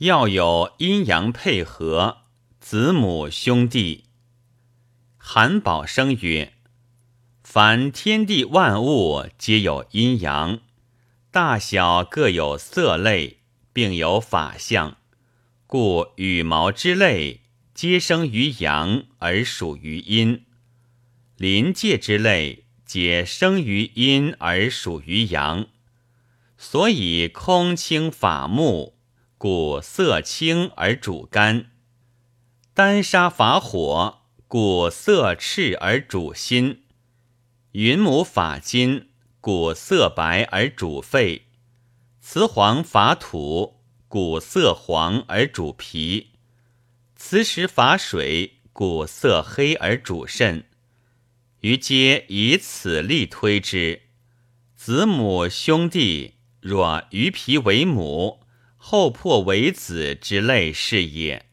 要有阴阳配合，子母兄弟。韩宝生曰：“凡天地万物，皆有阴阳，大小各有色类，并有法相，故羽毛之类，皆生于阳而属于阴；临界之类，皆生于阴而属于阳。所以空清法木。”故色清而主肝，丹砂法火，故色赤而主心；云母法金，故色白而主肺；雌黄法土，故色黄而主脾；磁石法水，故色黑而主肾。余皆以此例推之。子母兄弟，若鱼皮为母。后破为子之类是也。